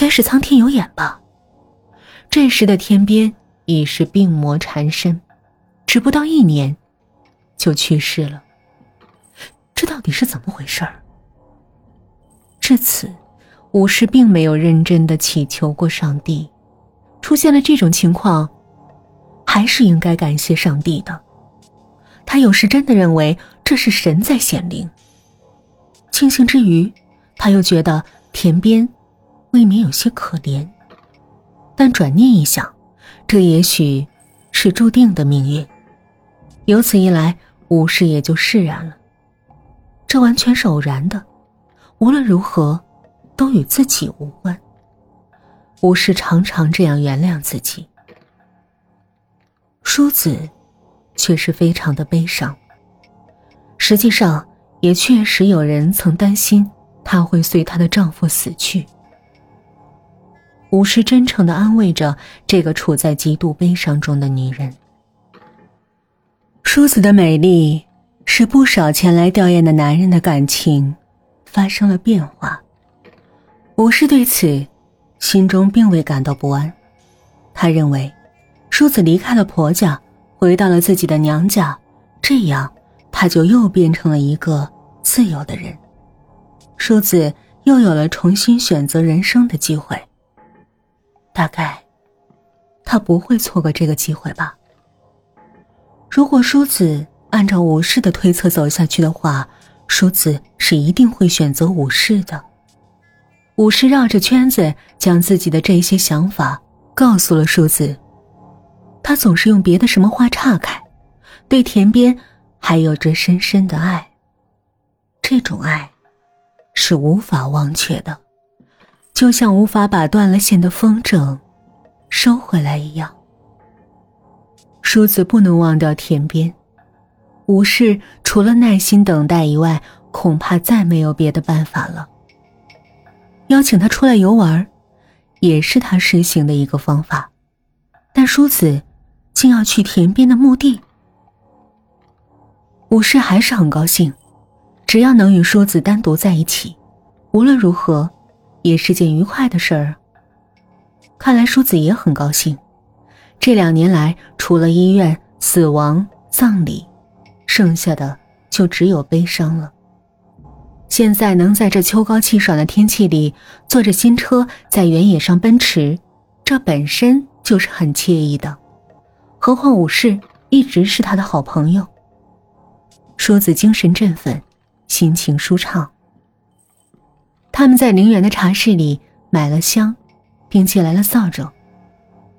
该是苍天有眼吧。这时的天边已是病魔缠身，只不到一年，就去世了。这到底是怎么回事儿？至此，武士并没有认真的祈求过上帝。出现了这种情况，还是应该感谢上帝的。他有时真的认为这是神在显灵。庆幸之余，他又觉得田边未免有些可怜。但转念一想，这也许是注定的命运。由此一来，武士也就释然了。这完全是偶然的，无论如何，都与自己无关。武士常常这样原谅自己。淑子，却是非常的悲伤。实际上，也确实有人曾担心她会随她的丈夫死去。武士真诚的安慰着这个处在极度悲伤中的女人。淑子的美丽，使不少前来吊唁的男人的感情发生了变化。武士对此心中并未感到不安，他认为，淑子离开了婆家，回到了自己的娘家，这样他就又变成了一个自由的人，淑子又有了重新选择人生的机会。大概，他不会错过这个机会吧。如果淑子按照武士的推测走下去的话，淑子是一定会选择武士的。武士绕着圈子将自己的这些想法告诉了淑子，他总是用别的什么话岔开，对田边还有着深深的爱。这种爱，是无法忘却的。就像无法把断了线的风筝收回来一样，梳子不能忘掉田边。武士除了耐心等待以外，恐怕再没有别的办法了。邀请他出来游玩，也是他实行的一个方法。但梳子竟要去田边的墓地，武士还是很高兴，只要能与梳子单独在一起，无论如何。也是件愉快的事儿。看来淑子也很高兴。这两年来，除了医院、死亡、葬礼，剩下的就只有悲伤了。现在能在这秋高气爽的天气里，坐着新车在原野上奔驰，这本身就是很惬意的。何况武士一直是他的好朋友。淑子精神振奋，心情舒畅。他们在陵园的茶室里买了香，并借来了扫帚，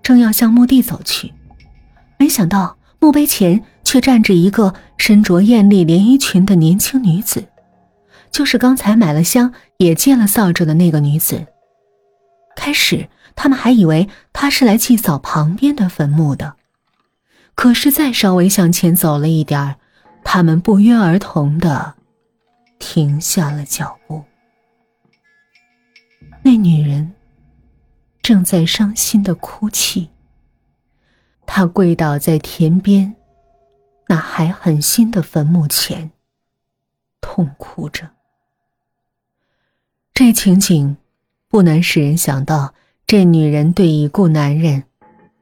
正要向墓地走去，没想到墓碑前却站着一个身着艳丽连衣裙的年轻女子，就是刚才买了香也借了扫帚的那个女子。开始他们还以为她是来祭扫旁边的坟墓的，可是再稍微向前走了一点儿，他们不约而同的停下了脚步。那女人正在伤心的哭泣。她跪倒在田边那还很新的坟墓前，痛哭着。这情景不难使人想到，这女人对已故男人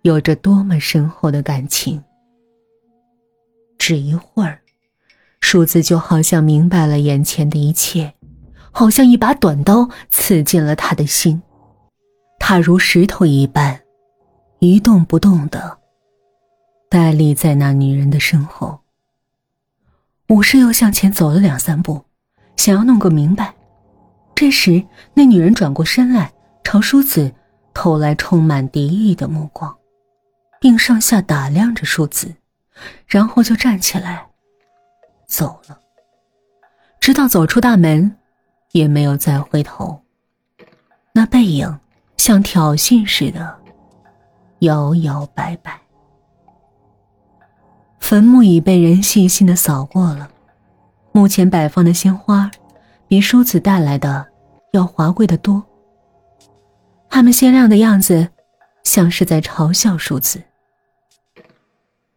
有着多么深厚的感情。只一会儿，数字就好像明白了眼前的一切。好像一把短刀刺进了他的心，他如石头一般，一动不动的呆立在那女人的身后。武士又向前走了两三步，想要弄个明白。这时，那女人转过身来，朝淑子投来充满敌意的目光，并上下打量着淑子，然后就站起来走了，直到走出大门。也没有再回头，那背影像挑衅似的摇摇摆摆。坟墓已被人细心的扫过了，墓前摆放的鲜花比淑子带来的要华贵的多。它们鲜亮的样子，像是在嘲笑淑子。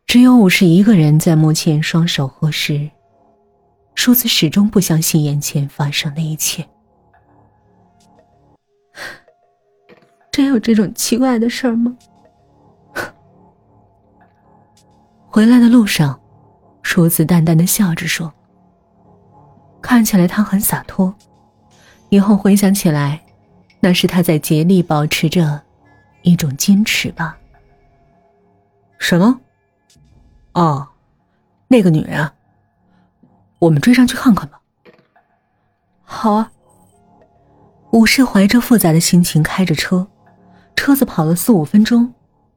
只有武士一个人在墓前双手合十。淑子始终不相信眼前发生的一切。真有这种奇怪的事儿吗？回来的路上，淑子淡淡的笑着说：“看起来他很洒脱。以后回想起来，那是他在竭力保持着一种矜持吧。”什么？哦，那个女人啊，我们追上去看看吧。好啊。武士怀着复杂的心情开着车，车子跑了四五分钟，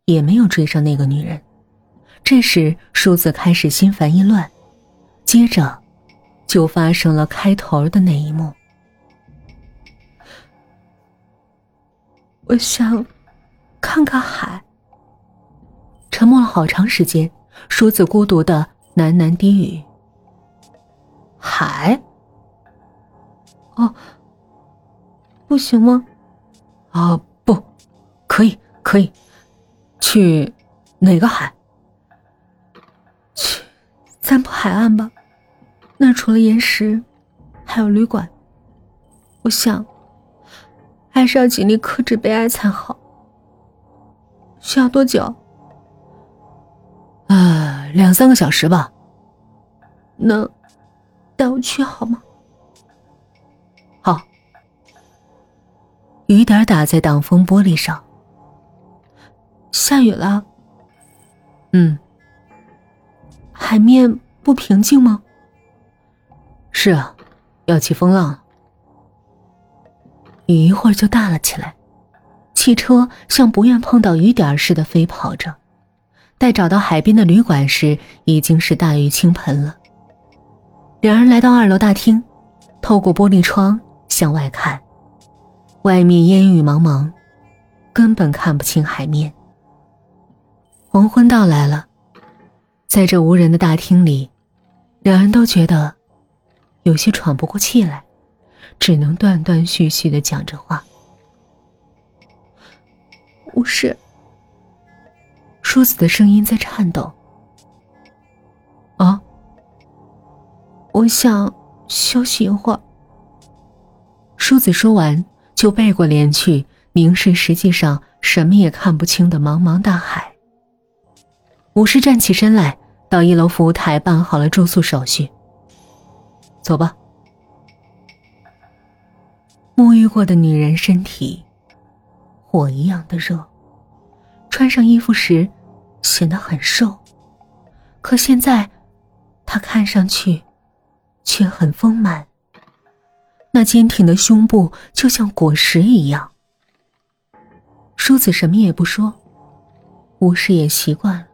也没有追上那个女人。这时，梳子开始心烦意乱，接着，就发生了开头的那一幕。我想看看海。沉默了好长时间，梳子孤独的喃喃低语：“海。”哦。不行吗？啊，不，可以，可以，去哪个海？去三浦海岸吧，那除了岩石，还有旅馆。我想，还是要尽力克制悲哀才好。需要多久？啊，两三个小时吧。能带我去好吗？好。雨点打在挡风玻璃上。下雨了。嗯。海面不平静吗？是啊，要起风浪。雨一会儿就大了起来，汽车像不愿碰到雨点似的飞跑着。待找到海边的旅馆时，已经是大雨倾盆了。两人来到二楼大厅，透过玻璃窗向外看。外面烟雨茫茫，根本看不清海面。黄昏到来了，在这无人的大厅里，两人都觉得有些喘不过气来，只能断断续续的讲着话。无事。淑子的声音在颤抖。我想休息一会儿。淑子说完。就背过脸去凝视，实际上什么也看不清的茫茫大海。武士站起身来，到一楼服务台办好了住宿手续。走吧。沐浴过的女人身体，火一样的热，穿上衣服时显得很瘦，可现在她看上去却很丰满。那坚挺的胸部就像果实一样。淑子什么也不说，吴氏也习惯了。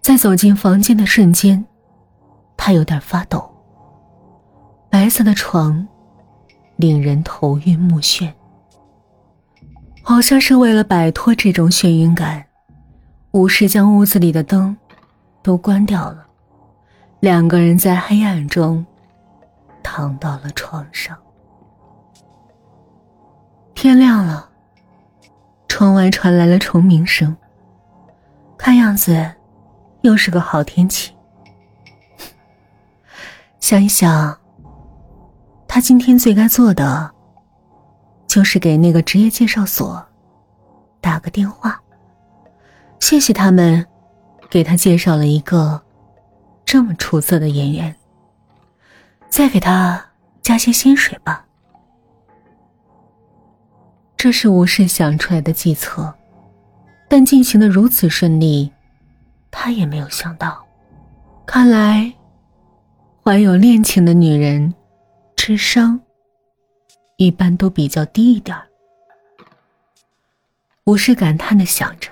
在走进房间的瞬间，他有点发抖。白色的床，令人头晕目眩。好像是为了摆脱这种眩晕感，吴氏将屋子里的灯都关掉了，两个人在黑暗中。躺到了床上。天亮了，窗外传来了虫鸣声。看样子，又是个好天气。想一想，他今天最该做的，就是给那个职业介绍所打个电话，谢谢他们给他介绍了一个这么出色的演员。再给他加些薪水吧。这是吴氏想出来的计策，但进行的如此顺利，他也没有想到。看来，怀有恋情的女人，智商一般都比较低一点吴氏感叹的想着，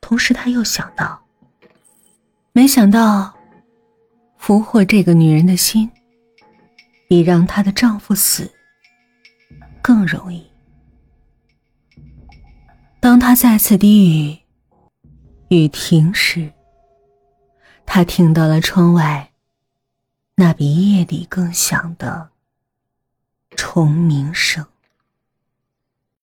同时他又想到，没想到。俘获这个女人的心，比让她的丈夫死更容易。当她再次低语，雨停时，她听到了窗外那比夜里更响的虫鸣声。